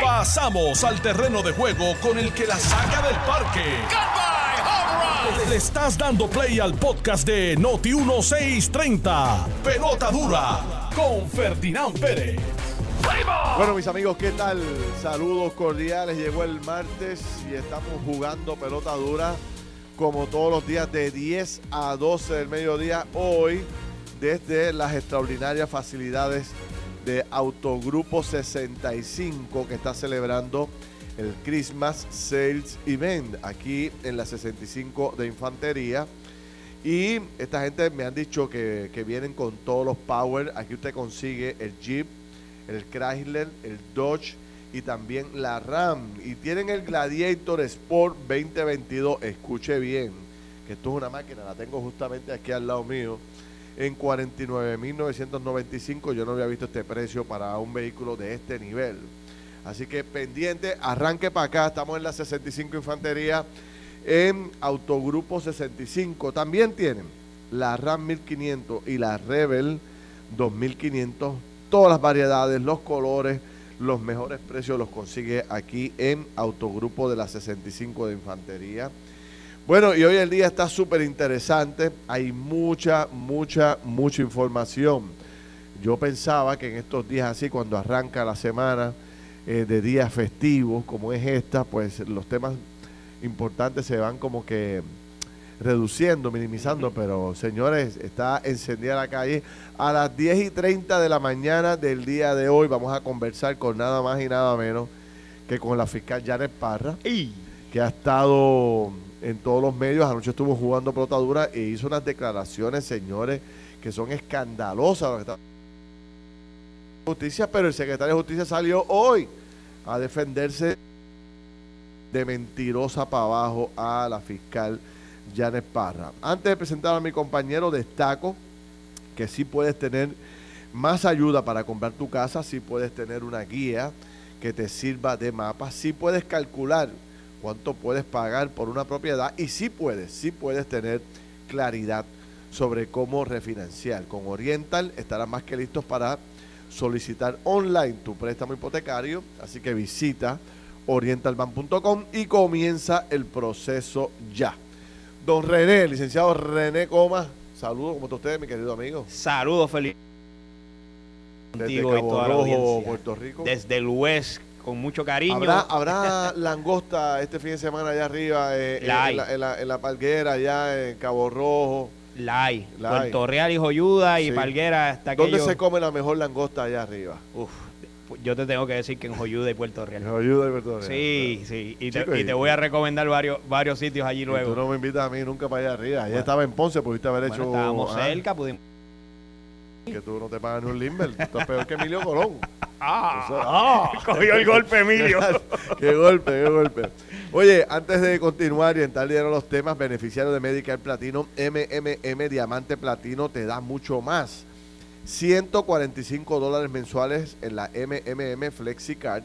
Pasamos al terreno de juego con el que la saca del parque. Le estás dando play al podcast de Noti 1630. Pelota dura con Ferdinand Pérez. Bueno, mis amigos, ¿qué tal? Saludos cordiales. Llegó el martes y estamos jugando pelota dura como todos los días de 10 a 12 del mediodía. Hoy, desde las extraordinarias facilidades de Autogrupo 65 que está celebrando el Christmas Sales Event aquí en la 65 de Infantería. Y esta gente me han dicho que, que vienen con todos los power. Aquí usted consigue el Jeep, el Chrysler, el Dodge y también la RAM. Y tienen el Gladiator Sport 2022. Escuche bien, que esto es una máquina, la tengo justamente aquí al lado mío. En 49.995 yo no había visto este precio para un vehículo de este nivel. Así que pendiente, arranque para acá. Estamos en la 65 Infantería en Autogrupo 65. También tienen la RAM 1500 y la Rebel 2500. Todas las variedades, los colores, los mejores precios los consigue aquí en Autogrupo de la 65 de Infantería. Bueno, y hoy el día está súper interesante. Hay mucha, mucha, mucha información. Yo pensaba que en estos días así, cuando arranca la semana eh, de días festivos, como es esta, pues los temas importantes se van como que reduciendo, minimizando, pero señores, está encendida la calle. A las 10 y 30 de la mañana del día de hoy vamos a conversar con nada más y nada menos que con la fiscal Janet Parra, que ha estado en todos los medios. Anoche estuvo jugando pelota e hizo unas declaraciones, señores, que son escandalosas. Justicia, pero el secretario de Justicia salió hoy a defenderse de mentirosa para abajo a la fiscal Janet Parra. Antes de presentar a mi compañero, destaco que sí puedes tener más ayuda para comprar tu casa, sí puedes tener una guía que te sirva de mapa, sí puedes calcular cuánto puedes pagar por una propiedad y sí puedes, sí puedes tener claridad sobre cómo refinanciar. Con Oriental estarás más que listos para solicitar online tu préstamo hipotecario, así que visita orientalbank.com y comienza el proceso ya. Don René, licenciado René Coma, saludos, ¿cómo está usted, mi querido amigo? Saludos, feliz. Desde Cabo Rojo, Puerto Rico. Desde el West, con mucho cariño. ¿Habrá, habrá langosta este fin de semana allá arriba, eh, eh, en, la, en, la, palguera, allá en Cabo Rojo? La hay. Puerto Real y Joyuda y Palguera hasta ¿Dónde se come la mejor langosta allá arriba? Uf, yo te tengo que decir que en Joyuda y Puerto Real. En Joyuda y Puerto Real. Sí, sí. Y, te, voy a recomendar varios varios sitios allí luego. Tú no me invitas a mí nunca para allá arriba. Allá estaba en Ponce, pudiste haber hecho. Estábamos ah. cerca, pudimos. Que tú no te pagas ni un Limber. Tú estás peor que Emilio Colón. Ah, ah, cogió el golpe, Emilio. qué golpe, qué golpe. Oye, antes de continuar y entrar a los temas, beneficiario de Medical Platino, MMM Diamante Platino te da mucho más. 145 dólares mensuales en la MMM FlexiCard.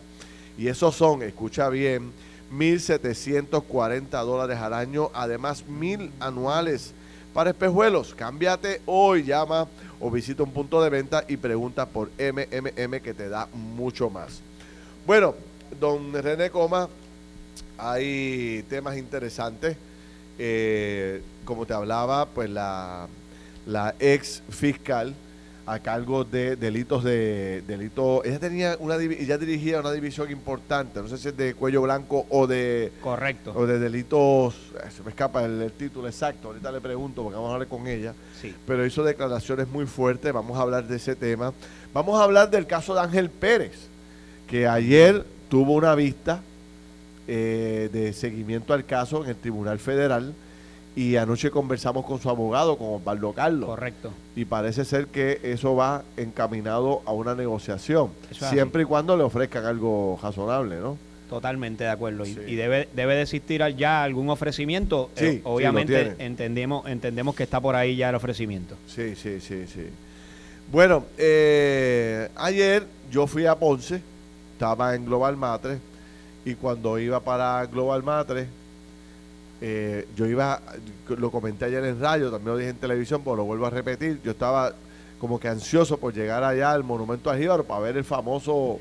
Y esos son, escucha bien, 1.740 dólares al año. Además, 1.000 anuales para espejuelos. Cámbiate hoy, llama o visita un punto de venta y pregunta por MMM que te da mucho más. Bueno, don René Coma, hay temas interesantes. Eh, como te hablaba, pues la, la ex fiscal a cargo de delitos de delitos. Ella tenía una ella dirigía una división importante, no sé si es de cuello blanco o de correcto o de delitos. Eh, se me escapa el, título exacto. Ahorita le pregunto porque vamos a hablar con ella. Sí. Pero hizo declaraciones muy fuertes. Vamos a hablar de ese tema. Vamos a hablar del caso de Ángel Pérez, que ayer tuvo una vista eh, de seguimiento al caso en el Tribunal Federal y anoche conversamos con su abogado, con Osvaldo Carlos. Correcto. Y parece ser que eso va encaminado a una negociación, siempre y cuando le ofrezcan algo razonable, ¿no? Totalmente de acuerdo. Y, debe, debe de existir ya algún ofrecimiento. Sí, eh, obviamente entendemos, entendemos que está por ahí ya el ofrecimiento. Sí, sí, sí, sí. Bueno, eh, ayer yo fui a Ponce, estaba en Global Matre, y cuando iba para Global Matre, eh, yo iba, lo comenté ayer en radio, también lo dije en televisión, pero lo vuelvo a repetir. Yo estaba como que ansioso por llegar allá al monumento a Jíbaro para ver el famoso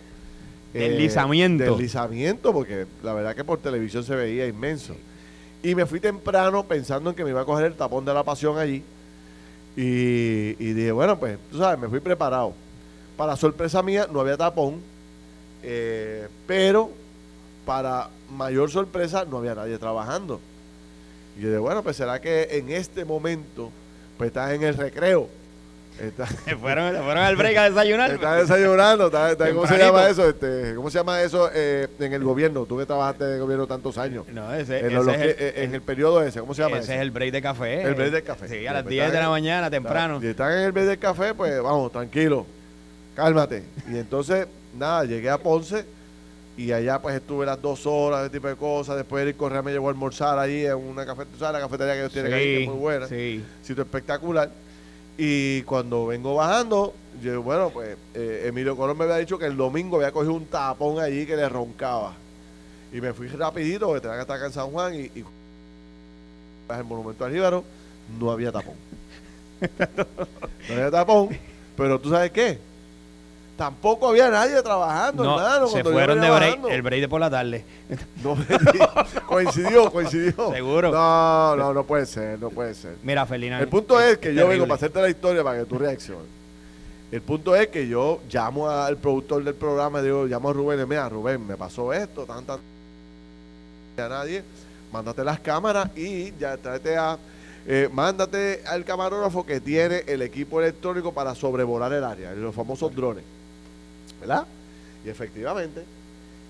Eh, deslizamiento. Deslizamiento, porque la verdad que por televisión se veía inmenso. Y me fui temprano pensando en que me iba a coger el tapón de la pasión allí. Y, dije, bueno, pues, tú sabes, me fui preparado. Para sorpresa mía, no había tapón. Eh, pero, para mayor sorpresa, no había nadie trabajando. Y yo dije, bueno, pues será que en este momento, pues estás en el recreo fueron, fueron al break a desayunar. Está desayunando. ¿Cómo se llama eso? Este, ¿Cómo se llama eso eh, en el gobierno? Tú que trabajaste en el gobierno tantos años. No, ese, en, es el, eh, en el periodo ese. ¿Cómo se llama ese? es el break de café. El break de café. Sí, a las 10 de la mañana, temprano. Si están en el break de café, pues vamos, tranquilo. Cálmate. Y entonces, nada, llegué a Ponce y allá pues estuve las dos horas, ese tipo de cosas. Después el Correa me llevó a almorzar allí en una cafetería, la cafetería que ellos tienen ahí, que es muy buena. Sí. Sitio espectacular. Y cuando vengo bajando, yo, bueno, pues eh, Emilio Colón me había dicho que el domingo había cogido un tapón allí que le roncaba. Y me fui rapidito, porque tenía que estar acá en San Juan y, y el monumento al Jíbaro, no había tapón. no había tapón, pero tú sabes qué, Tampoco había nadie trabajando, hermano. Se fueron de break, el break de por la tarde. No, coincidió, coincidió. Seguro. No, no, no puede ser, no puede ser. Mira, Felina. El punto es que yo vengo para hacerte la historia para que tú reacciones. El punto es que yo llamo al productor del programa y digo, llamo a Rubén mira, Rubén, me pasó esto, tan, tan. A nadie, mándate las cámaras y ya tráete a. Eh, mándate al camarógrafo que tiene el equipo electrónico para sobrevolar el área, los famosos drones. ¿Verdad? Y efectivamente,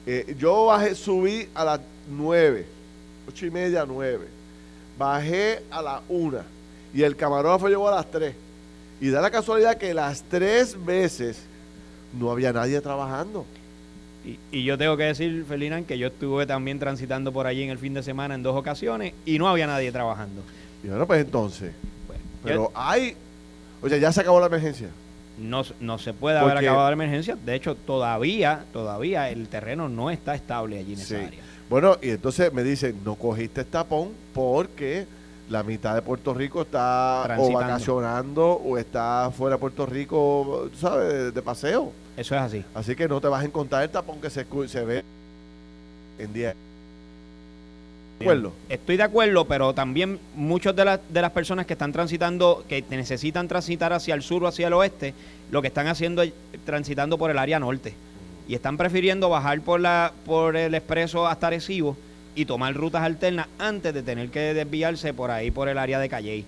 eh, yo bajé, subí a las 9, 8 y media, 9. Bajé a las 1 y el camarógrafo llegó a las 3. Y da la casualidad que las tres veces no había nadie trabajando. Y, yo tengo que decir, Felinan, que yo estuve también transitando por allí en el fin de semana en dos ocasiones y no había nadie trabajando. Y bueno, pues entonces. pero hay. O sea, ya se acabó la emergencia no, no se puede haber acabado la emergencia. De hecho, todavía, todavía el terreno no está estable allí en esa área. Bueno, y entonces me dicen, no cogiste tapón porque la mitad de Puerto Rico está o vacacionando o está fuera de Puerto Rico, ¿sabes? De, paseo. Eso es así. Así que no te vas a encontrar el tapón que se, se ve en día Estoy de acuerdo, pero también muchas de, de las personas que están transitando, que necesitan transitar hacia el sur o hacia el oeste, lo que están haciendo es transitando por el área norte. Y están prefiriendo bajar por, la, por el expreso hasta Arecibo y tomar rutas alternas antes de tener que desviarse por ahí, por el área de Calley.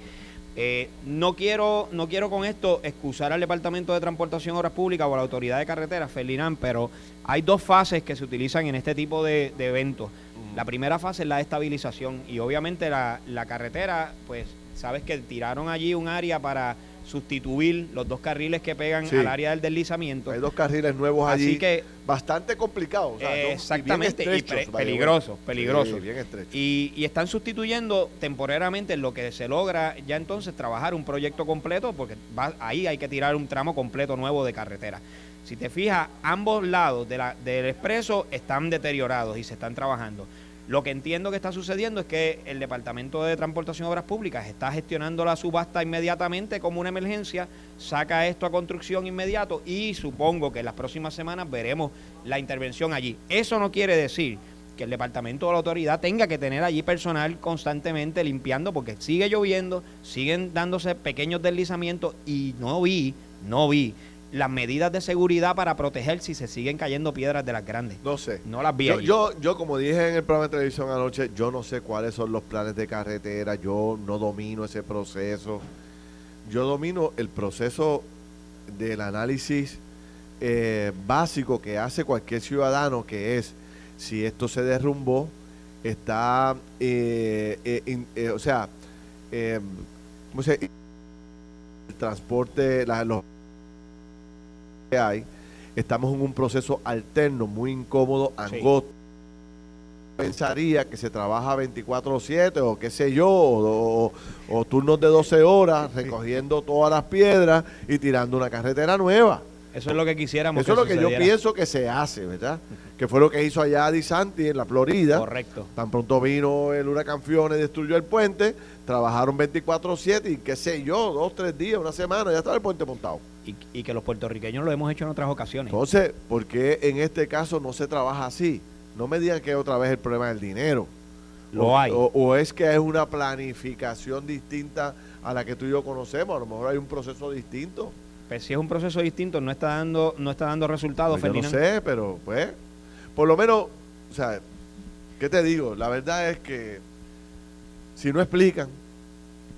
Eh, no, quiero, no quiero con esto excusar al Departamento de Transportación Obras Públicas o a la Autoridad de Carreteras, Felinán, pero hay dos fases que se utilizan en este tipo de, de eventos. La primera fase es la estabilización y obviamente la, carretera, pues sabes que tiraron allí un área para sustituir los dos carriles que pegan al área del deslizamiento. Hay dos carriles nuevos allí. Así que bastante complicados. exactamente, y, peligrosos, peligrosos. y, y, están sustituyendo temporariamente lo que se logra ya entonces trabajar un proyecto completo, porque ahí hay que tirar un tramo completo nuevo de carretera. Si te fijas, ambos lados de la, del expreso están deteriorados y se están trabajando. Lo que entiendo que está sucediendo es que el Departamento de Transportación y Obras Públicas está gestionando la subasta inmediatamente como una emergencia, saca esto a construcción inmediato y supongo que en las próximas semanas veremos la intervención allí. Eso no quiere decir que el departamento o la autoridad tenga que tener allí personal constantemente limpiando porque sigue lloviendo, siguen dándose pequeños deslizamientos y no vi, no vi las medidas de seguridad para proteger si se siguen cayendo piedras de las grandes. No sé. No las vi. Yo, yo, yo, como dije en el programa de televisión anoche, yo no sé cuáles son los planes de carretera, yo no domino ese proceso. Yo domino el proceso del análisis eh, básico que hace cualquier ciudadano, que es si esto se derrumbó, está, eh, eh, o sea, ¿cómo se El transporte, la, los hay, estamos en un proceso alterno, muy incómodo, angosto. Pensaría que se trabaja 24-7 o qué sé yo, o, turnos de 12 horas recogiendo todas las piedras y tirando una carretera nueva. Eso es lo que quisiéramos. Eso es lo que yo pienso que se hace, ¿verdad? Que fue lo que hizo allá Di Santi en la Florida. Correcto. Tan pronto vino el huracán Fiona y destruyó el puente, trabajaron 24-7 y qué sé yo, dos, tres días, una semana, ya estaba el puente montado. Y, que los puertorriqueños lo hemos hecho en otras ocasiones. Entonces, ¿por qué en este caso no se trabaja así? No me digan que otra vez el problema del dinero. Lo hay. o es que es una planificación distinta a la que tú y yo conocemos. A lo mejor hay un proceso distinto. Pues si es un proceso distinto, no está dando, no está dando resultados, pues Yo no sé, pero pues, por lo menos, o sea, ¿qué te digo? La verdad es que si no explican.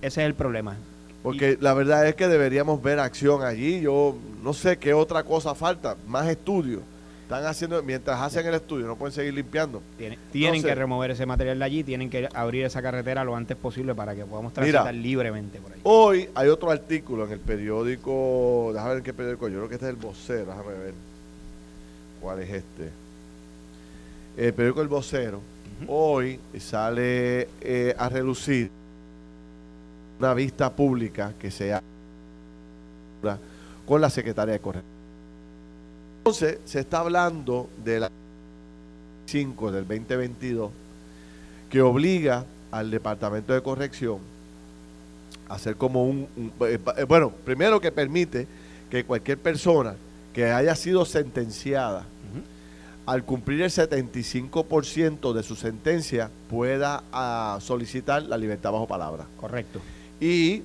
Ese es el problema. Porque la verdad es que deberíamos ver acción allí. Yo no sé qué otra cosa falta, más estudios están haciendo, mientras hacen el estudio, no pueden seguir limpiando. Tienen, que remover ese material de allí, tienen que abrir esa carretera lo antes posible para que podamos transitar libremente por ahí. Hoy hay otro artículo en el periódico, déjame ver qué periódico, yo creo que este es el vocero, déjame ver cuál es este. El periódico El Vocero, hoy sale eh, a relucir una vista pública que se hace con la secretaria de Corrección entonces, se está hablando de la 5 del 2022 que obliga al Departamento de Corrección a hacer como un, eh, eh, bueno, primero que permite que cualquier persona que haya sido sentenciada al cumplir el 75% de su sentencia pueda ah, solicitar la libertad bajo palabra. Correcto. Y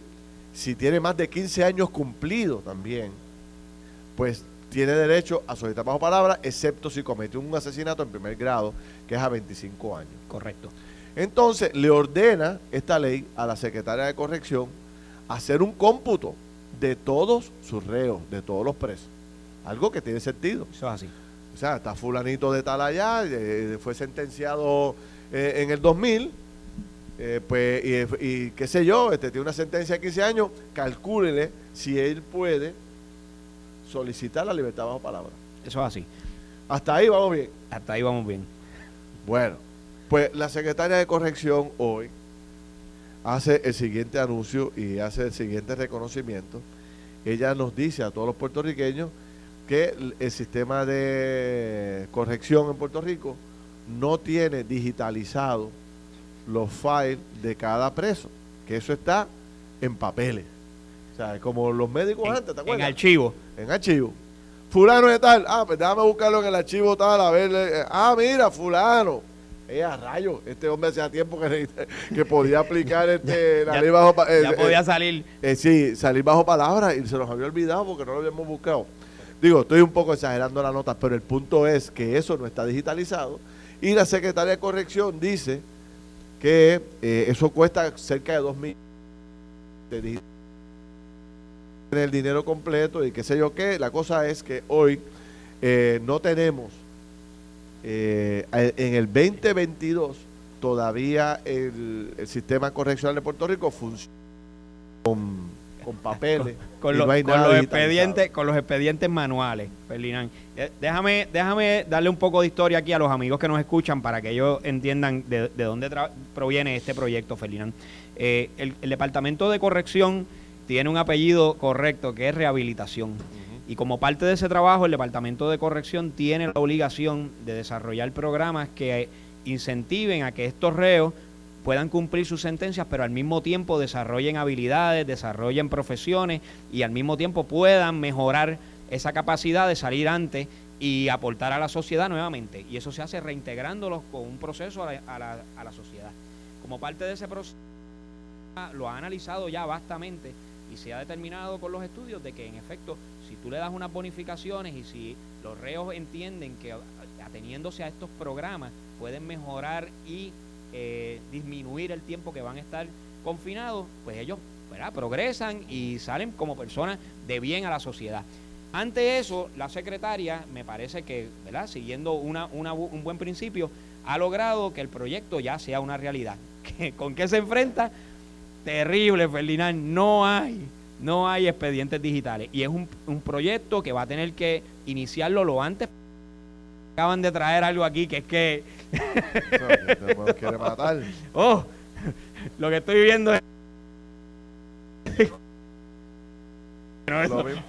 si tiene más de 15 años cumplido también, pues tiene derecho a solicitar bajo palabra, excepto si cometió un asesinato en primer grado, que es a 25 años. Correcto. Entonces, le ordena esta ley a la secretaria de corrección hacer un cómputo de todos sus reos, de todos los presos. Algo que tiene sentido. Eso es así. O sea, está fulanito de tal allá, eh, fue sentenciado eh, en el 2000, eh, pues, y, y, qué sé yo, este tiene una sentencia de 15 años, calcúlele si él puede solicitar la libertad bajo palabra. Eso es así. Hasta ahí vamos bien. Hasta ahí vamos bien. Bueno, pues la secretaria de corrección hoy hace el siguiente anuncio y hace el siguiente reconocimiento. Ella nos dice a todos los puertorriqueños que el sistema de corrección en Puerto Rico no tiene digitalizado los files de cada preso, que eso está en papeles. O sea, como los médicos antes, ¿te acuerdas? En archivo. En archivo. Fulano de tal. Ah, pues déjame buscarlo en el archivo tal, a ver. Eh, ah, mira, fulano. Eh, a rayo, este hombre hacía tiempo que, que podía aplicar este, bajo eh, Ya podía salir. sí, salir bajo palabra y se nos había olvidado porque no lo habíamos buscado. Digo, estoy un poco exagerando la nota, pero el punto es que eso no está digitalizado y la secretaria de corrección dice que eso cuesta cerca de dos mil de el dinero completo y qué sé yo qué. La cosa es que hoy eh, no tenemos, eh, en el 2022, todavía el, sistema correccional de Puerto Rico funciona con, papeles. Con, los expedientes, con los expedientes manuales, Ferdinand. Eh, déjame, déjame darle un poco de historia aquí a los amigos que nos escuchan para que ellos entiendan de, dónde proviene este proyecto, Ferdinand. el Departamento de Corrección tiene un apellido correcto que es rehabilitación. Y como parte de ese trabajo, el Departamento de Corrección tiene la obligación de desarrollar programas que incentiven a que estos reos puedan cumplir sus sentencias, pero al mismo tiempo desarrollen habilidades, desarrollen profesiones y al mismo tiempo puedan mejorar esa capacidad de salir antes y aportar a la sociedad nuevamente. Y eso se hace reintegrándolos con un proceso a la, sociedad. Como parte de ese proceso, lo ha analizado ya vastamente y se ha determinado con los estudios de que en efecto, si tú le das unas bonificaciones y si los reos entienden que ateniéndose a estos programas pueden mejorar y eh, disminuir el tiempo que van a estar confinados, pues ellos progresan y salen como personas de bien a la sociedad. Ante eso, la secretaria, me parece que, ¿verdad? siguiendo una, un buen principio, ha logrado que el proyecto ya sea una realidad. ¿Con qué se enfrenta? terrible, Ferdinand. No hay, no hay expedientes digitales. Y es un, proyecto que va a tener que iniciarlo lo antes. Acaban de traer algo aquí que es que. quiere matar. Oh, lo que estoy viendo es. lo, mismo,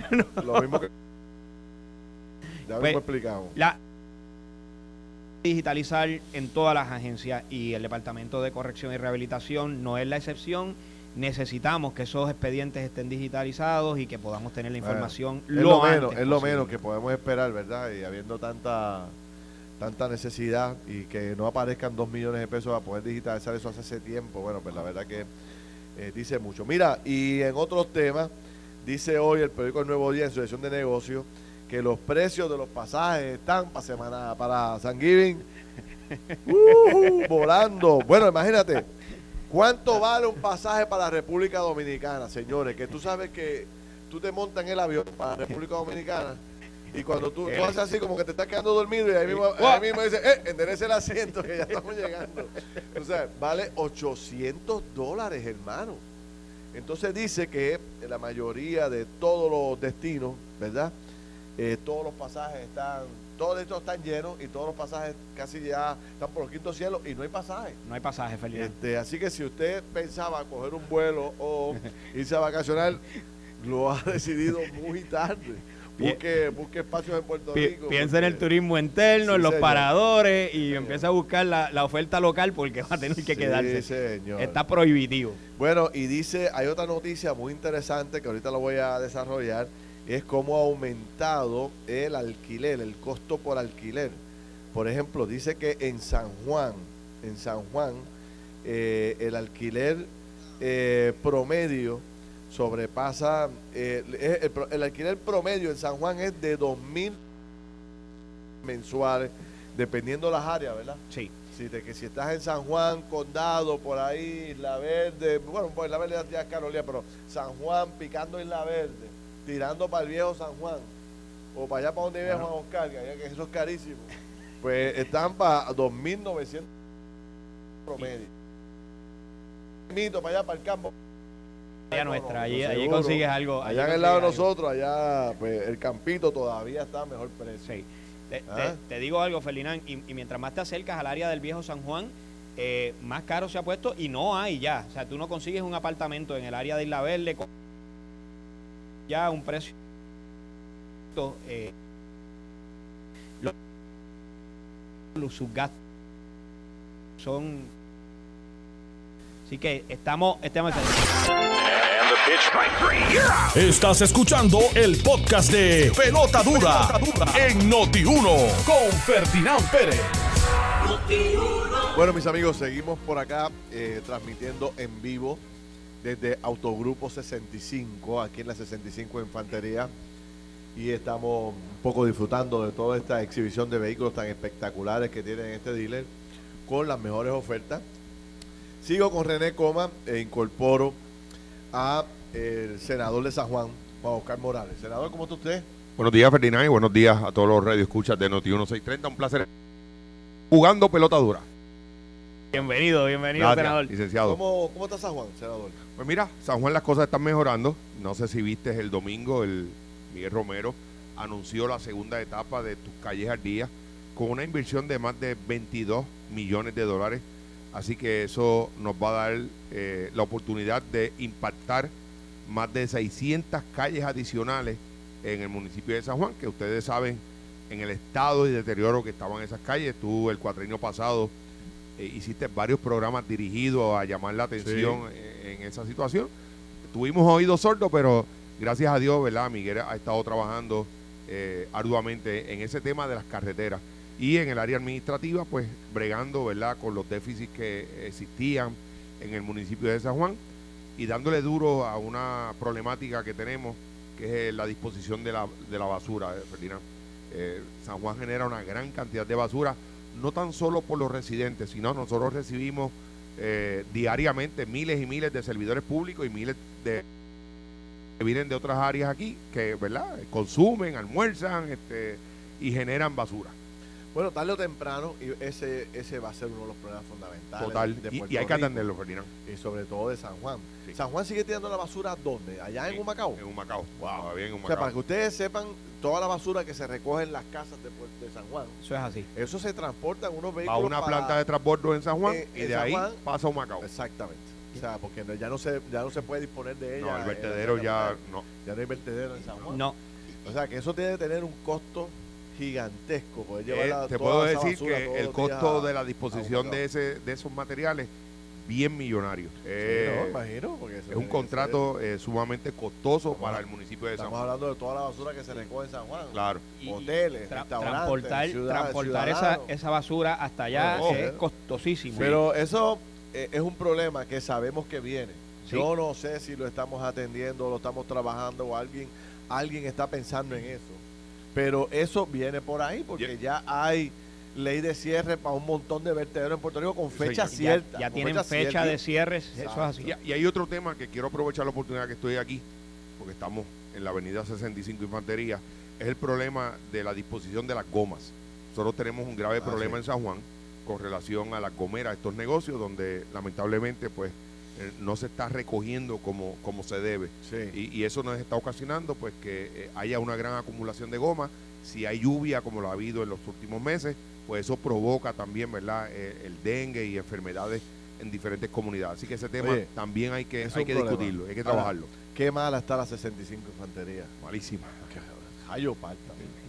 lo mismo que Ya pues, explicamos. La digitalizar en todas las agencias y el Departamento de Corrección y Rehabilitación no es la excepción. Necesitamos que esos expedientes estén digitalizados y que podamos tener la información es lo, menos, Es lo menos que podemos esperar, ¿verdad? Y habiendo tanta tanta necesidad y que no aparezcan dos millones de pesos a poder digitalizar eso hace ese tiempo, bueno, pues la verdad que eh, dice mucho. Mira, y en otros temas, dice hoy el periódico El Nuevo Día en su edición de negocios que los precios de los pasajes están para semana para San Giving uh, volando. Bueno, imagínate, ¿cuánto vale un pasaje para la República Dominicana, señores? Que tú sabes que tú te montas en el avión para la República Dominicana y cuando tú, tú, haces así como que te estás quedando dormido y ahí mismo, ahí mismo dice, eh, enderece el asiento que ya estamos llegando. O sea, vale 800 dólares, hermano. Entonces dice que la mayoría de todos los destinos, ¿verdad? Eh, todos los pasajes están, todos estos están llenos y todos los pasajes casi ya están por los quintos cielos y no hay pasaje. No hay pasaje, feliz. Este, así que si usted pensaba coger un vuelo o irse a vacacionar, lo ha decidido muy tarde. Busque, busque espacios en Puerto Rico. Piensa en el turismo interno, en los paradores y empieza a buscar la, oferta local porque va a tener que quedarse. Señor. Está prohibitivo. Bueno, y dice, hay otra noticia muy interesante que ahorita lo voy a desarrollar, es cómo ha aumentado el alquiler, el costo por alquiler. Por ejemplo, dice que en San Juan, en San Juan, eh, el alquiler eh, promedio sobrepasa, eh, el, alquiler promedio en San Juan es de 2 mil mensuales, dependiendo las áreas, ¿verdad? Sí. Si, de que si estás en San Juan, Condado, por ahí, Isla Verde, bueno, pues Isla Verde ya es Carolina, pero San Juan, picando Isla Verde, tirando para el viejo San Juan, o para allá para donde vive Juan Oscar, que eso es carísimo, pues están para 2.900 promedio. Mito para allá, para el campo, allá nuestra, allí, consigues algo. Allá en el lado de nosotros, allá pues, el campito todavía está a mejor precio. ¿Ah? Te, digo algo, Felinán, y, mientras más te acercas al área del viejo San Juan, eh, más caro se ha puesto y no hay ya. O sea, tú no consigues un apartamento en el área de Isla Verde con ya un precio. Eh, los, sus gastos son. Así que estamos. estamos Estás escuchando el podcast de Pelota Dura, en Noti1 con Ferdinand Pérez. Bueno, mis amigos, seguimos por acá eh, transmitiendo en vivo desde Autogrupo 65, aquí en la 65 Infantería. Y estamos un poco disfrutando de toda esta exhibición de vehículos tan espectaculares que tienen este dealer con las mejores ofertas. Sigo con René Coma e incorporo a el senador de San Juan, Juan Oscar Morales. Senador, ¿cómo está usted? Buenos días, Ferdinand, y buenos días a todos los radioescuchas de Noti 1630. Un placer jugando pelota dura. Bienvenido, bienvenido, senador. Licenciado. ¿Cómo, ¿Cómo, está San Juan, senador? Pues mira, San Juan las cosas están mejorando. No sé si viste el domingo, el Miguel Romero anunció la segunda etapa de Tus Calles al Día con una inversión de más de 22 millones de dólares. Así que eso nos va a dar eh, la oportunidad de impactar más de 600 calles adicionales en el municipio de San Juan, que ustedes saben en el estado y deterioro que estaban esas calles. Tú el cuatrienio pasado eh, hiciste varios programas dirigidos a llamar la atención en, esa situación. Tuvimos oídos sordos, pero gracias a Dios, ¿verdad? Miguel ha estado trabajando eh, arduamente en ese tema de las carreteras y en el área administrativa, pues bregando, ¿verdad? Con los déficits que existían en el municipio de San Juan y dándole duro a una problemática que tenemos, que es la disposición de la, de la basura, eh, Ferdinand. Eh, San Juan genera una gran cantidad de basura, no tan solo por los residentes, sino nosotros recibimos eh, diariamente miles y miles de servidores públicos y miles de que vienen de otras áreas aquí, que verdad consumen, almuerzan este, y generan basura. Bueno, tarde o temprano, y ese, ese va a ser uno de los problemas fundamentales. Total, y, hay que atenderlo, Ferdinand. Y sobre todo de San Juan. San Juan sigue tirando la basura ¿dónde? ¿Allá en Humacao? En Humacao. Wow. Bien en Humacao. O sea, para que ustedes sepan, toda la basura que se recoge en las casas de, San Juan. Eso es así. Eso se transporta en unos vehículos. a una planta de transbordo en San Juan y de ahí pasa a Humacao. Exactamente. O sea, porque ya no se, ya no se puede disponer de ella. No, el vertedero ya no. Ya no hay vertedero en San Juan. No. O sea, que eso tiene que tener un costo gigantesco. Eh, te puedo decir que el costo de la disposición de, ese, de esos materiales bien millonario. Eh, es un contrato eh, sumamente costoso para el municipio de San Juan. Estamos hablando de toda la basura que se recoge en San Juan. Claro. Hoteles, transportar, transportar esa, esa, basura hasta allá es costosísimo. Pero eso eh, es un problema que sabemos que viene. Yo no sé si lo estamos atendiendo, lo estamos trabajando o alguien, alguien está pensando en eso. Pero eso viene por ahí porque ya hay ley de cierre para un montón de vertederos en Puerto Rico con fecha cierta. Ya, tienen fecha, de cierre, eso es así. Y, hay otro tema que quiero aprovechar la oportunidad que estoy aquí, porque estamos en la avenida 65 Infantería, es el problema de la disposición de las gomas. Nosotros tenemos un grave ah, problema en San Juan con relación a las gomeras, estos negocios donde lamentablemente pues no se está recogiendo como, como se debe. Y, eso nos está ocasionando pues que eh, haya una gran acumulación de goma. Si hay lluvia como lo ha habido en los últimos meses, pues eso provoca también, ¿verdad?, eh, el dengue y enfermedades en diferentes comunidades. Así que ese tema también hay que, hay que discutirlo, hay que trabajarlo. qué mala está la 65 Infantería. Malísima.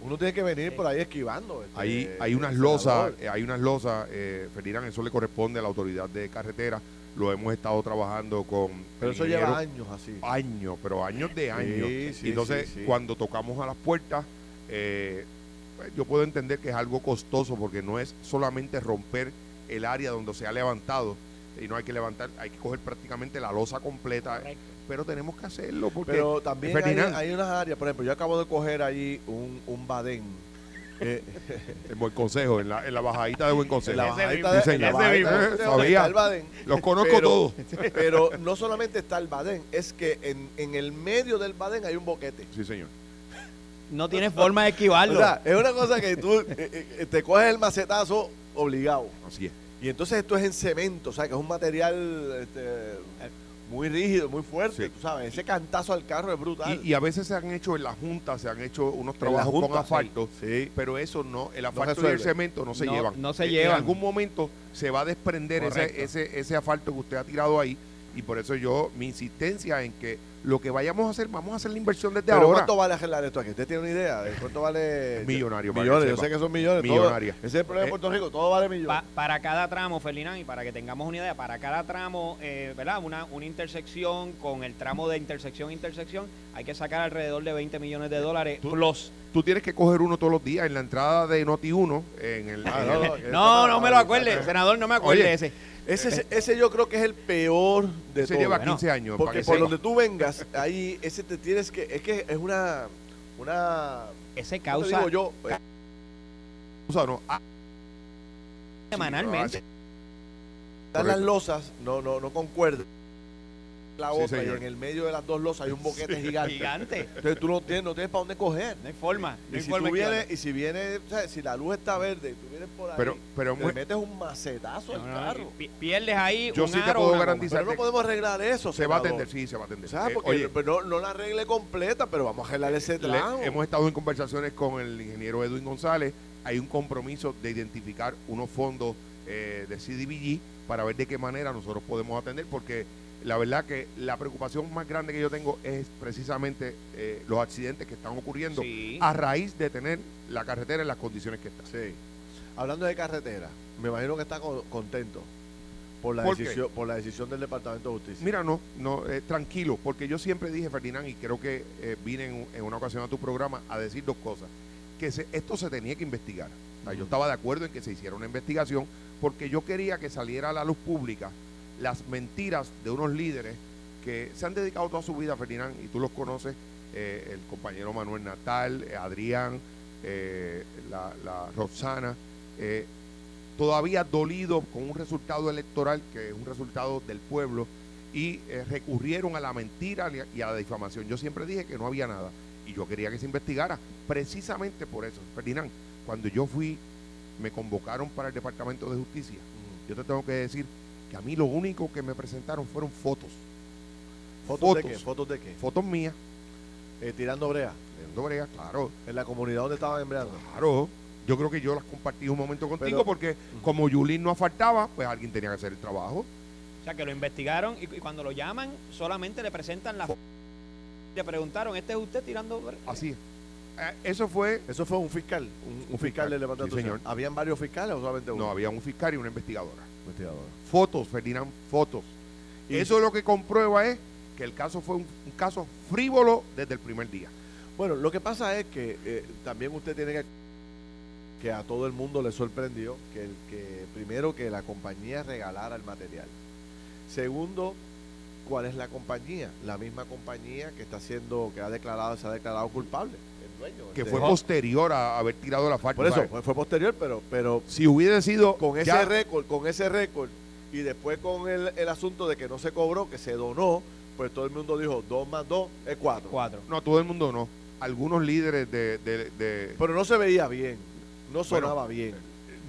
Uno tiene que venir por ahí esquivando. Este, hay, hay unas losas, eh, hay unas losas, eh, Ferdinand, eso le corresponde a la autoridad de carretera. Lo hemos estado trabajando con. Pero eso lleva años así. Años, pero años de años. Entonces, cuando tocamos a las puertas, eh, pues, yo puedo entender que es algo costoso porque no es solamente romper el área donde se ha levantado y no hay que levantar, hay que coger prácticamente la losa completa, pero tenemos que hacerlo porque pero también hay, unas áreas, por ejemplo, yo acabo de coger ahí un, un badén eh, en Buen Consejo, en la, en la bajadita de Buen Consejo. En la bajadita de, la Badén. Los conozco todos. Pero no solamente está el Badén, es que en, en el medio del Badén hay un boquete. Sí, señor no tienes forma de esquivarlo. es una cosa que tú eh, eh, te coges el macetazo obligado. Así es. Y entonces esto es en cemento, o sea, que es un material este, muy rígido, muy fuerte, tú sabes. Ese cantazo al carro es brutal. Y, a veces se han hecho en la Junta, se han hecho unos trabajos con asfalto, sí, pero eso no, el asfalto y el cemento no se llevan. No se llevan. En algún momento se va a desprender ese, ese, ese asfalto que usted ha tirado ahí y por eso yo, mi insistencia en que lo que vayamos a hacer, vamos a hacer la inversión desde ¿Pero ahora. ¿Cuánto vale arreglar esto aquí? ¿Usted tiene una idea de cuánto vale? Millonario. Millones, yo sé que son millones. Millonarias. ese es el problema de eh, Puerto Rico, todo vale millones. para cada tramo, Ferdinand, y para que tengamos una idea, para cada tramo, eh, ¿verdad? Una, una intersección con el tramo de intersección intersección, hay que sacar alrededor de 20 millones de dólares ¿Tú, plus. Tú tienes que coger uno todos los días en la entrada de Noti 1 en el. Ah, no, no, me lo acuerde, senador, no me acuerde ese. Ese, ese yo creo que es el peor de se lleva 15 años. Porque por donde tú vengas, ahí ese te tienes que. Es que es una. una ese causa. Digo yo. O sea, no. Ah, semanalmente. las losas no, no, no concuerdan la otra y en el medio de las dos losas hay un boquete gigante. Gigante. Entonces tú no tienes, no tienes para dónde coger. No hay forma. y, si tú vienes, y si viene, o sea, si la luz está verde y tú vienes por ahí, pero, pero te metes un macetazo al carro. Pierdes ahí Yo un sí te puedo garantizar. Pero no podemos arreglar eso. Se va a atender, sí, se va a atender. ¿Sabes? Eh, Porque oye, pero no, la arregle completa, pero vamos a arreglar ese tramo. hemos estado en conversaciones con el ingeniero Edwin González. Hay un compromiso de identificar unos fondos eh, de CDBG para ver de qué manera nosotros podemos atender, porque la verdad que la preocupación más grande que yo tengo es precisamente eh, los accidentes que están ocurriendo a raíz de tener la carretera en las condiciones que está. Sí. Hablando de carretera, me imagino que está contento por la decisión por la decisión del Departamento de Justicia. Mira, no, no, eh, tranquilo, porque yo siempre dije, Ferdinand, y creo que eh, vine en, una ocasión a tu programa a decir dos cosas, que esto se tenía que investigar. Yo estaba de acuerdo en que se hiciera una investigación porque yo quería que saliera a la luz pública las mentiras de unos líderes que se han dedicado toda su vida, Ferdinand, y tú los conoces, eh, el compañero Manuel Natal, eh, Adrián, eh, la, la, Roxana, todavía dolido con un resultado electoral que es un resultado del pueblo y recurrieron a la mentira y a la difamación. Yo siempre dije que no había nada y yo quería que se investigara precisamente por eso. Ferdinand, cuando yo fui, me convocaron para el Departamento de Justicia. Yo te tengo que decir que a mí lo único que me presentaron fueron fotos. ¿Fotos, de qué? ¿Fotos de qué? Fotos mías. Eh, tirando brea. Tirando brea, claro. En la comunidad donde estaban embreando. Claro. Yo creo que yo las compartí un momento contigo porque como Yulín no faltaba, pues alguien tenía que hacer el trabajo. O sea, que lo investigaron y, cuando lo llaman solamente le presentan la foto. Le preguntaron, ¿este es usted tirando brea? Así es. eh, eso fue... Eso fue un fiscal, un, fiscal, de levantamiento sí, señor. ¿Habían varios fiscales o solamente uno? No, había un fiscal y una investigadora. Fotos, Ferdinand, fotos. Y eso lo que comprueba es que el caso fue un, caso frívolo desde el primer día. Bueno, lo que pasa es que eh, también usted tiene que que a todo el mundo le sorprendió que, que primero que la compañía regalara el material. Segundo, ¿cuál es la compañía? La misma compañía que está siendo, que ha declarado, se ha declarado culpable. El dueño, que fue posterior a haber tirado la falta. Por eso, fue, posterior, pero, pero si hubiera sido con ese récord, con ese récord, y después con el, el, asunto de que no se cobró, que se donó, pues todo el mundo dijo dos más dos es cuatro. Cuatro. No, todo el mundo no. Algunos líderes de, de, Pero no se veía bien no sonaba bien.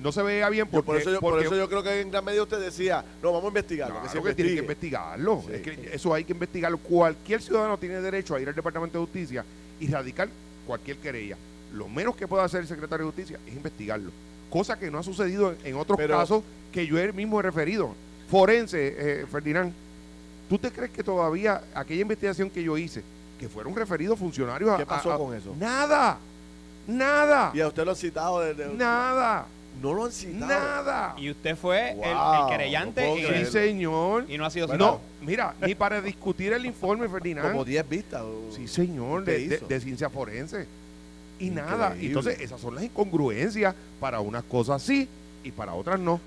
No se veía bien porque, por, eso yo, por eso yo creo que en gran medida usted decía, no, vamos a investigarlo. que, se tiene que investigarlo. Es que eso hay que investigarlo. Cualquier ciudadano tiene derecho a ir al Departamento de Justicia y radicar cualquier querella. Lo menos que pueda hacer el secretario de Justicia es investigarlo. Cosa que no ha sucedido en otros casos que yo mismo he referido. Forense, eh, Ferdinand, ¿tú te crees que todavía aquella investigación que yo hice, que fueron referidos funcionarios ¿Qué pasó con eso? Nada. Nada. ¿Y a usted lo han citado? Desde... Nada. No lo han citado. Nada. Y usted fue el, querellante. sí, señor. Y no ha sido citado. No, mira, ni para discutir el informe, Ferdinand. Como 10 vistas. Sí, señor, de, ciencia forense. Y nada. Entonces, esas son las incongruencias. Para unas cosas sí y para otras no.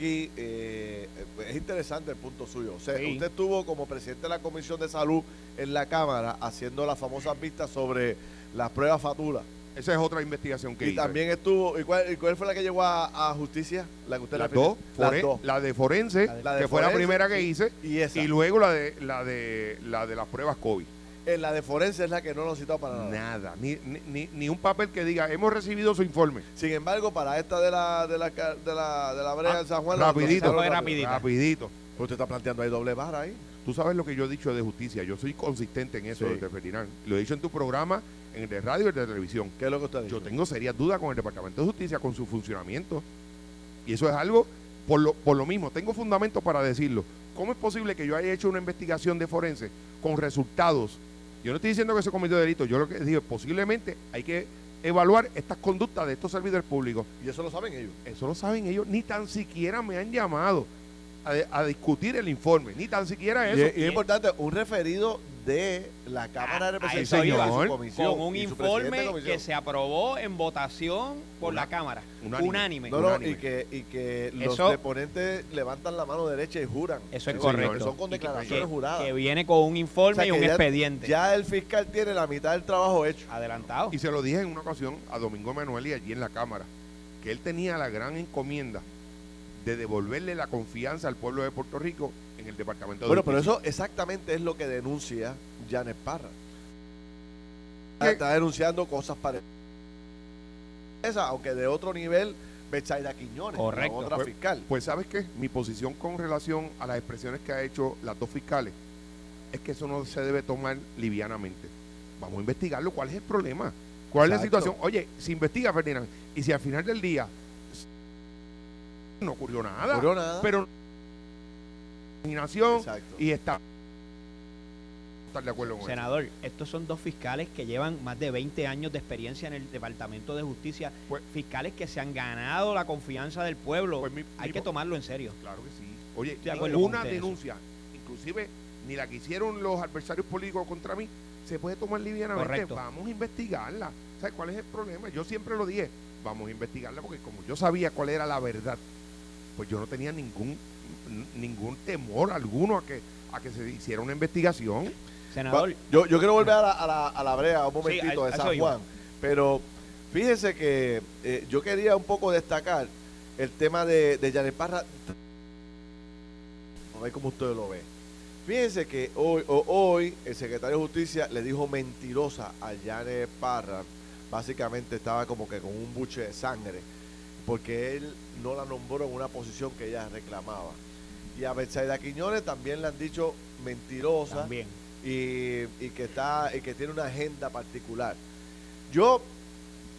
Y eh, es interesante el punto suyo. O sea, usted estuvo como presidente de la Comisión de Salud en la Cámara haciendo las famosas vistas sobre las pruebas Fatula. Esa es otra investigación que y también estuvo, ¿y cuál, fue la que llegó a, justicia? La que usted las, dos, La de forense, que fue la primera que hice, y, y luego la de, la de la de las pruebas COVID. En la de forense es la que no lo citado para nada. Nada, ni, ni, ni, un papel que diga, hemos recibido su informe. Sin embargo, para esta de la de la, de la, de la brea ah, de San Juan, rapidito, rapidito. rapidito. Usted está planteando ahí doble barra ahí. Tú sabes lo que yo he dicho de justicia. Yo soy consistente en eso, Ferdinand. Lo he dicho en tu programa, en el de radio y el de televisión. ¿Qué es lo que usted Yo tengo serias dudas con el Departamento de Justicia, con su funcionamiento. Y eso es algo, por lo, por lo mismo, tengo fundamento para decirlo. ¿Cómo es posible que yo haya hecho una investigación de forense con resultados? Yo no estoy diciendo que se cometió delito. Yo lo que digo es posiblemente hay que evaluar estas conductas de estos servidores públicos. ¿Y eso lo saben ellos? Eso lo saben ellos. Ni tan siquiera me han llamado a, discutir el informe, ni tan siquiera eso. Y, es importante, un referido de la Cámara de Representantes con un informe que se aprobó en votación por la Cámara, unánime. Y que, y que los deponentes levantan la mano derecha y juran. Eso es correcto. son con declaraciones juradas. Que viene con un informe y un expediente. Ya el fiscal tiene la mitad del trabajo hecho. Adelantado. Y se lo dije en una ocasión a Domingo Manuel y allí en la Cámara, que él tenía la gran encomienda de devolverle la confianza al pueblo de Puerto Rico en el Departamento de Bueno, pero eso exactamente es lo que denuncia Janet Parra. Está denunciando cosas parecidas. Aunque de otro nivel, Bechaida Quiñones, Correcto. otra pues, fiscal. Pues sabes qué, mi posición con relación a las expresiones que ha hecho las dos fiscales es que eso no se debe tomar livianamente. Vamos a investigarlo. ¿Cuál es el problema? ¿Cuál es la situación? Oye, se investiga, Ferdinand, y si al final del día no ocurrió nada. No ocurrió nada. Pero imaginación y está estar de acuerdo con Senador, estos son dos fiscales que llevan más de 20 años de experiencia en el Departamento de Justicia, pues, fiscales que se han ganado la confianza del pueblo. Pues Hay que tomarlo en serio. Claro que sí. Oye, una denuncia, inclusive ni la que hicieron los adversarios políticos contra mí, se puede tomar livianamente. Vamos a investigarla. ¿Sabes cuál es el problema? Yo siempre lo dije, vamos a investigarla porque como yo sabía cuál era la verdad, pues yo no tenía ningún ningún temor alguno a que a que se hiciera una investigación. Senador. Yo, yo quiero volver a la, a la, a la brea un momentito de San Juan, pero fíjese que eh, yo quería un poco destacar el tema de, de Janet Parra. A ver cómo usted lo ve. Fíjense que hoy, hoy el secretario de Justicia le dijo mentirosa a Janet Parra. Básicamente estaba como que con un buche de sangre porque él no la nombró en una posición que ella reclamaba. Y a Betsaida Quiñones también le han dicho mentirosa Y, que está y que tiene una agenda particular. Yo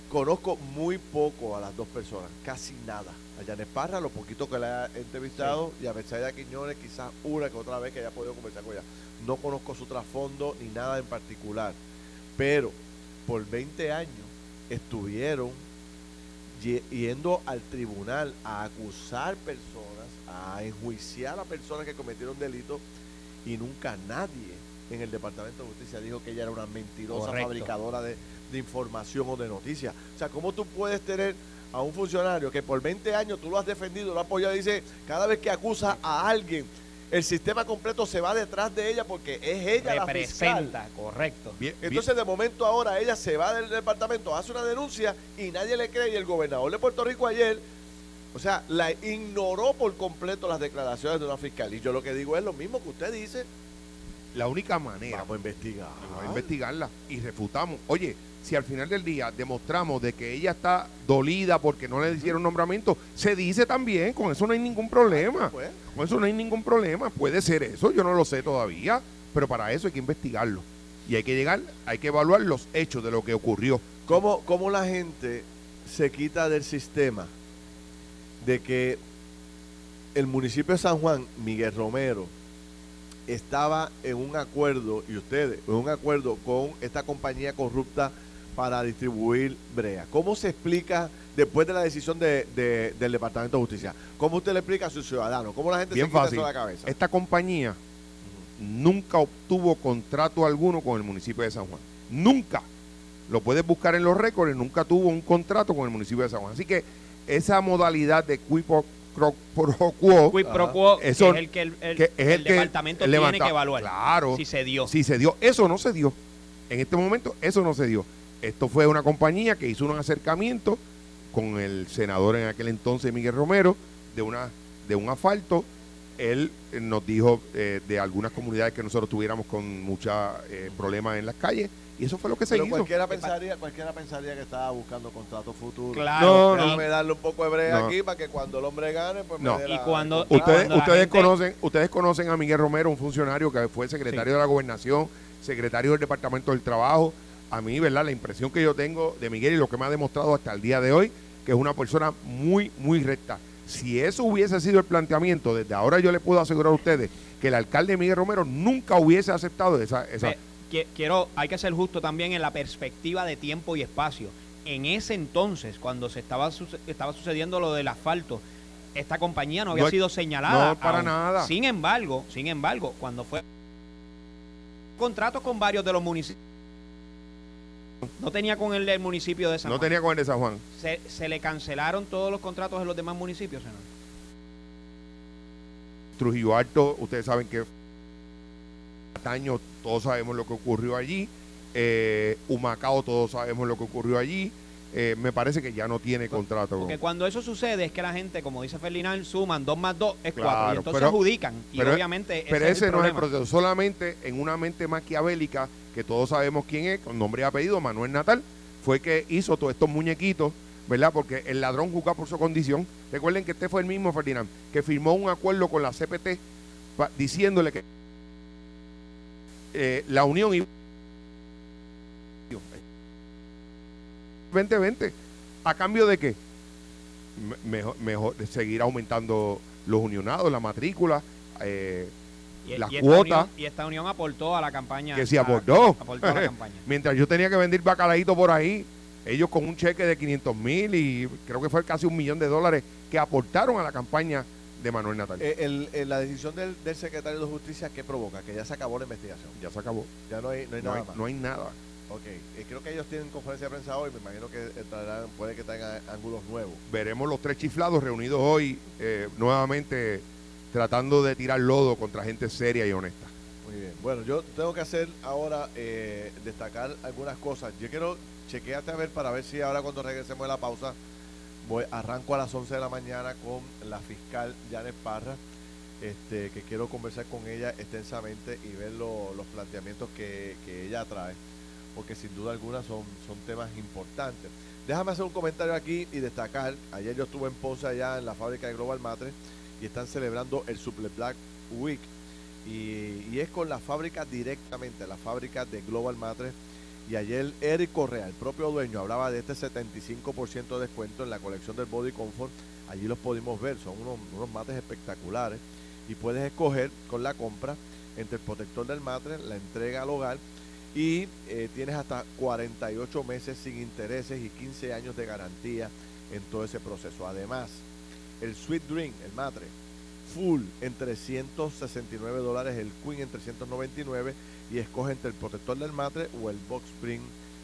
conozco muy poco a las dos personas, casi nada. A Janet Parra, lo poquito que la he entrevistado, y a Betsaida Quiñones quizás una que otra vez que haya podido conversar con ella. No conozco su trasfondo ni nada en particular. Pero por 20 años estuvieron yendo al tribunal a acusar personas, a enjuiciar a personas que cometieron delitos y nunca nadie en el Departamento de Justicia dijo que ella era una mentirosa fabricadora de, de, información o de noticias. O sea, ¿cómo tú puedes tener a un funcionario que por 20 años tú lo has defendido, lo has apoyado y dice, cada vez que acusa a alguien, el sistema completo se va detrás de ella porque es ella la fiscal. correcto. Entonces, de momento ahora, ella se va del departamento, hace una denuncia y nadie le cree. Y el gobernador de Puerto Rico ayer, o sea, la ignoró por completo las declaraciones de una fiscal. Y yo lo que digo es lo mismo que usted dice. La única manera. Vamos a investigar. Vamos a investigarla y refutamos. Oye, si al final del día demostramos de que ella está dolida porque no le hicieron nombramiento, se dice también, con eso no hay ningún problema. Pues. Con eso no hay ningún problema. Puede ser eso, yo no lo sé todavía, pero para eso hay que investigarlo. Y hay que llegar, hay que evaluar los hechos de lo que ocurrió. ¿Cómo, cómo la gente se quita del sistema de que el municipio de San Juan, Miguel Romero, estaba en un acuerdo, y ustedes, en un acuerdo con esta compañía corrupta para distribuir brea. ¿Cómo se explica después de la decisión de, del Departamento de Justicia? ¿Cómo usted le explica a sus ciudadanos? ¿Cómo la gente se quita eso de la cabeza? Esta compañía nunca obtuvo contrato alguno con el municipio de San Juan. Nunca. Lo puedes buscar en los récords, nunca tuvo un contrato con el municipio de San Juan. Así que esa modalidad de quid pro quo, es el que el, departamento tiene que evaluar. Claro. Si se dio. Si se dio. Eso no se dio. En este momento, eso no se dio. Esto fue una compañía que hizo un acercamiento con el senador en aquel entonces, Miguel Romero, de, una, de un asfalto. Él eh, nos dijo eh, de algunas comunidades que nosotros tuviéramos con muchos eh, problemas en las calles. Y eso fue lo que se hizo. Cualquiera pensaría, cualquiera pensaría que estaba buscando contratos futuros. Claro. No, Déjame darle un poco de brega aquí para que cuando el hombre gane, pues no. me y cuando, ustedes, ustedes conocen, ustedes conocen a Miguel Romero, un funcionario que fue secretario de la gobernación, secretario del Departamento del Trabajo, a mí, ¿verdad? La impresión que yo tengo de Miguel y lo que me ha demostrado hasta el día de hoy, que es una persona muy, muy recta. Si eso hubiese sido el planteamiento, desde ahora yo le puedo asegurar a ustedes que el alcalde Miguel Romero nunca hubiese aceptado esa... esa quiero, hay que ser justo también en la perspectiva de tiempo y espacio. En ese entonces, cuando se estaba, estaba sucediendo lo del asfalto, esta compañía no había sido señalada. No, para nada. Sin embargo, sin embargo, cuando fue contratos con varios de los municipios no tenía con el del municipio de San Juan. No tenía con el de San Juan. ¿Se, le cancelaron todos los contratos de los demás municipios, senador? Trujillo Alto, ustedes saben que año todos sabemos lo que ocurrió allí. Eh, Humacao, todos sabemos lo que ocurrió allí. Eh, me parece que ya no tiene contrato. Porque cuando eso sucede es que la gente, como dice Ferdinand, suman dos más dos es cuatro. Y entonces adjudican. Y obviamente. Pero ese, no es el proceso. Solamente en una mente maquiavélica, que todos sabemos quién es, con nombre y apellido, Manuel Natal, fue que hizo todos estos muñequitos, ¿verdad? Porque el ladrón juzga por su condición. Recuerden que este fue el mismo Ferdinand, que firmó un acuerdo con la CPT diciéndole que eh, la unión iba 2020. ¿A cambio de qué? Mejor, mejor seguir aumentando los unionados, la matrícula, eh, las cuotas. y esta unión aportó a la campaña. Que sí aportó. Mientras yo tenía que vender bacalaíto por ahí, ellos con un cheque de 500 mil y creo que fue casi un millón de dólares que aportaron a la campaña de Manuel Natal. Eh, la decisión del, secretario de Justicia, ¿qué provoca? Que ya se acabó la investigación. Ya se acabó. Ya no hay, no hay nada. no hay nada. Ok, eh, creo que ellos tienen conferencia de prensa hoy, me imagino que puede que tengan ángulos nuevos. Veremos los tres chiflados reunidos hoy, eh, nuevamente tratando de tirar lodo contra gente seria y honesta. Muy bien, bueno, yo tengo que hacer ahora, eh, destacar algunas cosas. Yo quiero, chequearte a ver para ver si ahora cuando regresemos de la pausa, voy, arranco a las 11 de la mañana con la fiscal Janet Parra. Este, que quiero conversar con ella extensamente y ver los planteamientos que, que ella trae porque sin duda alguna son, son temas importantes. Déjame hacer un comentario aquí y destacar, ayer yo estuve en Ponce allá en la fábrica de Global Matres y están celebrando el Suple Black Week y, es con la fábrica directamente, la fábrica de Global Matres y ayer Eric Correa, el propio dueño, hablaba de este 75% de descuento en la colección del Body Comfort. Allí los pudimos ver, son unos, unos mates espectaculares y puedes escoger con la compra entre el protector del matre, la entrega al hogar y eh, tienes hasta 48 meses sin intereses y 15 años de garantía en todo ese proceso. Además, el Sweet Drink, el matre, full en 369 dólares, el Queen en 399 y escoge entre el protector del matre o el Box Spring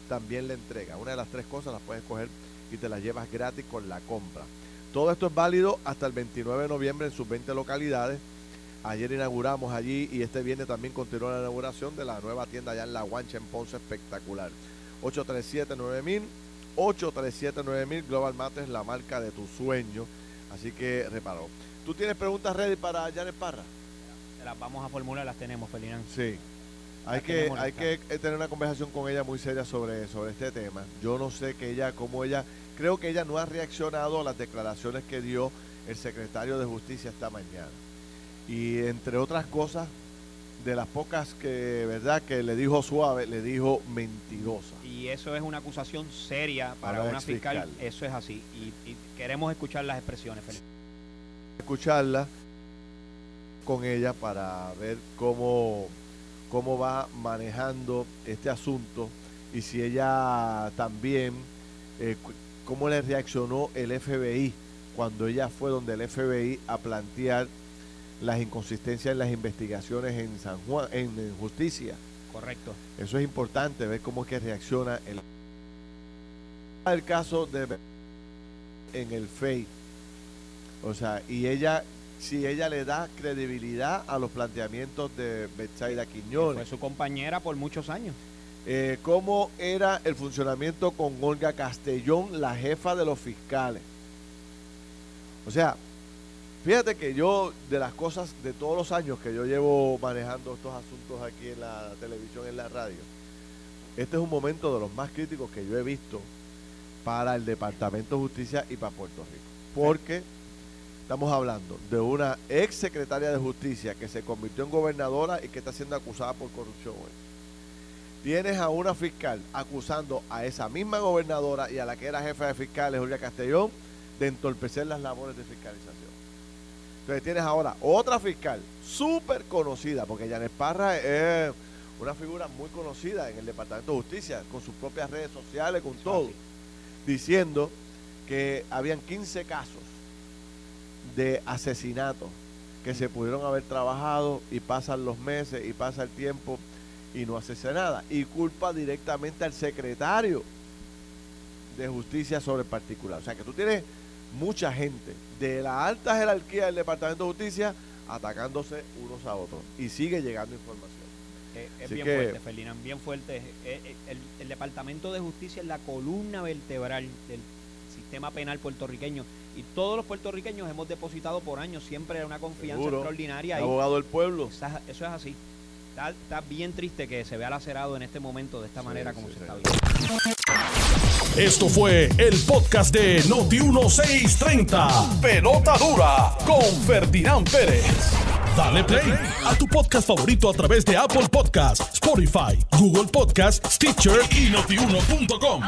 también le entrega. Una de las tres cosas las puedes escoger y te las llevas gratis con la compra. Todo esto es válido hasta el 29 de noviembre en sus 20 localidades. Ayer inauguramos allí y este viernes también continúa la inauguración de la nueva tienda allá en La Guancha en Ponce, espectacular. 837-9000, 837-9000, Global Matres, la marca de tu sueño. Así que reparo. ¿Tú tienes preguntas ready para Janet Parra? Las vamos a formular, las tenemos, Ferdinand. Sí. Hay que, hay que tener una conversación con ella muy seria sobre, sobre este tema. Yo no sé que ella, como ella, creo que ella no ha reaccionado a las declaraciones que dio el secretario de Justicia esta mañana. Y entre otras cosas, de las pocas que, ¿verdad?, que le dijo suave, le dijo mentirosa. Y eso es una acusación seria para una fiscal. Eso es así. Y, queremos escuchar las expresiones, Felipe. Escucharla con ella para ver cómo, cómo va manejando este asunto y si ella también, eh, cómo le reaccionó el FBI cuando ella fue donde el FBI a plantear las inconsistencias en las investigaciones en San Juan, en, justicia. Correcto. Eso es importante, ver cómo es que reacciona el, el caso de en el FEI. O sea, y ella, si ella le da credibilidad a los planteamientos de Betsaida Quiñones. Fue su compañera por muchos años. Eh, ¿Cómo era el funcionamiento con Olga Castellón, la jefa de los fiscales? O sea, Fíjate que yo, de las cosas, de todos los años que yo llevo manejando estos asuntos aquí en la televisión, en la radio, este es un momento de los más críticos que yo he visto para el Departamento de Justicia y para Puerto Rico. Porque estamos hablando de una ex secretaria de Justicia que se convirtió en gobernadora y que está siendo acusada por corrupción hoy. Tienes a una fiscal acusando a esa misma gobernadora y a la que era jefa de fiscales, Julia Castellón, de entorpecer las labores de fiscalización. Entonces tienes ahora otra fiscal súper conocida, porque Janet Parra es una figura muy conocida en el Departamento de Justicia, con sus propias redes sociales, con todo, diciendo que habían 15 casos de asesinato que se pudieron haber trabajado y pasan los meses y pasa el tiempo y no hace nada. Y culpa directamente al secretario de justicia sobre el particular. O sea que tú tienes mucha gente de la alta jerarquía del Departamento de Justicia atacándose unos a otros. Y sigue llegando información. Eh, es bien fuerte, Ferdinand, bien fuerte. Eh, eh, el, el, Departamento de Justicia es la columna vertebral del sistema penal puertorriqueño. Y todos los puertorriqueños hemos depositado por años siempre una confianza extraordinaria. abogado del pueblo. Eso es así. Está, bien triste que se vea lacerado en este momento de esta manera como se está viendo. Esto fue el podcast de Noti1630. Pelota dura con Ferdinand Pérez. Dale play a tu podcast favorito a través de Apple Podcasts, Spotify, Google Podcasts, Stitcher y notiuno.com.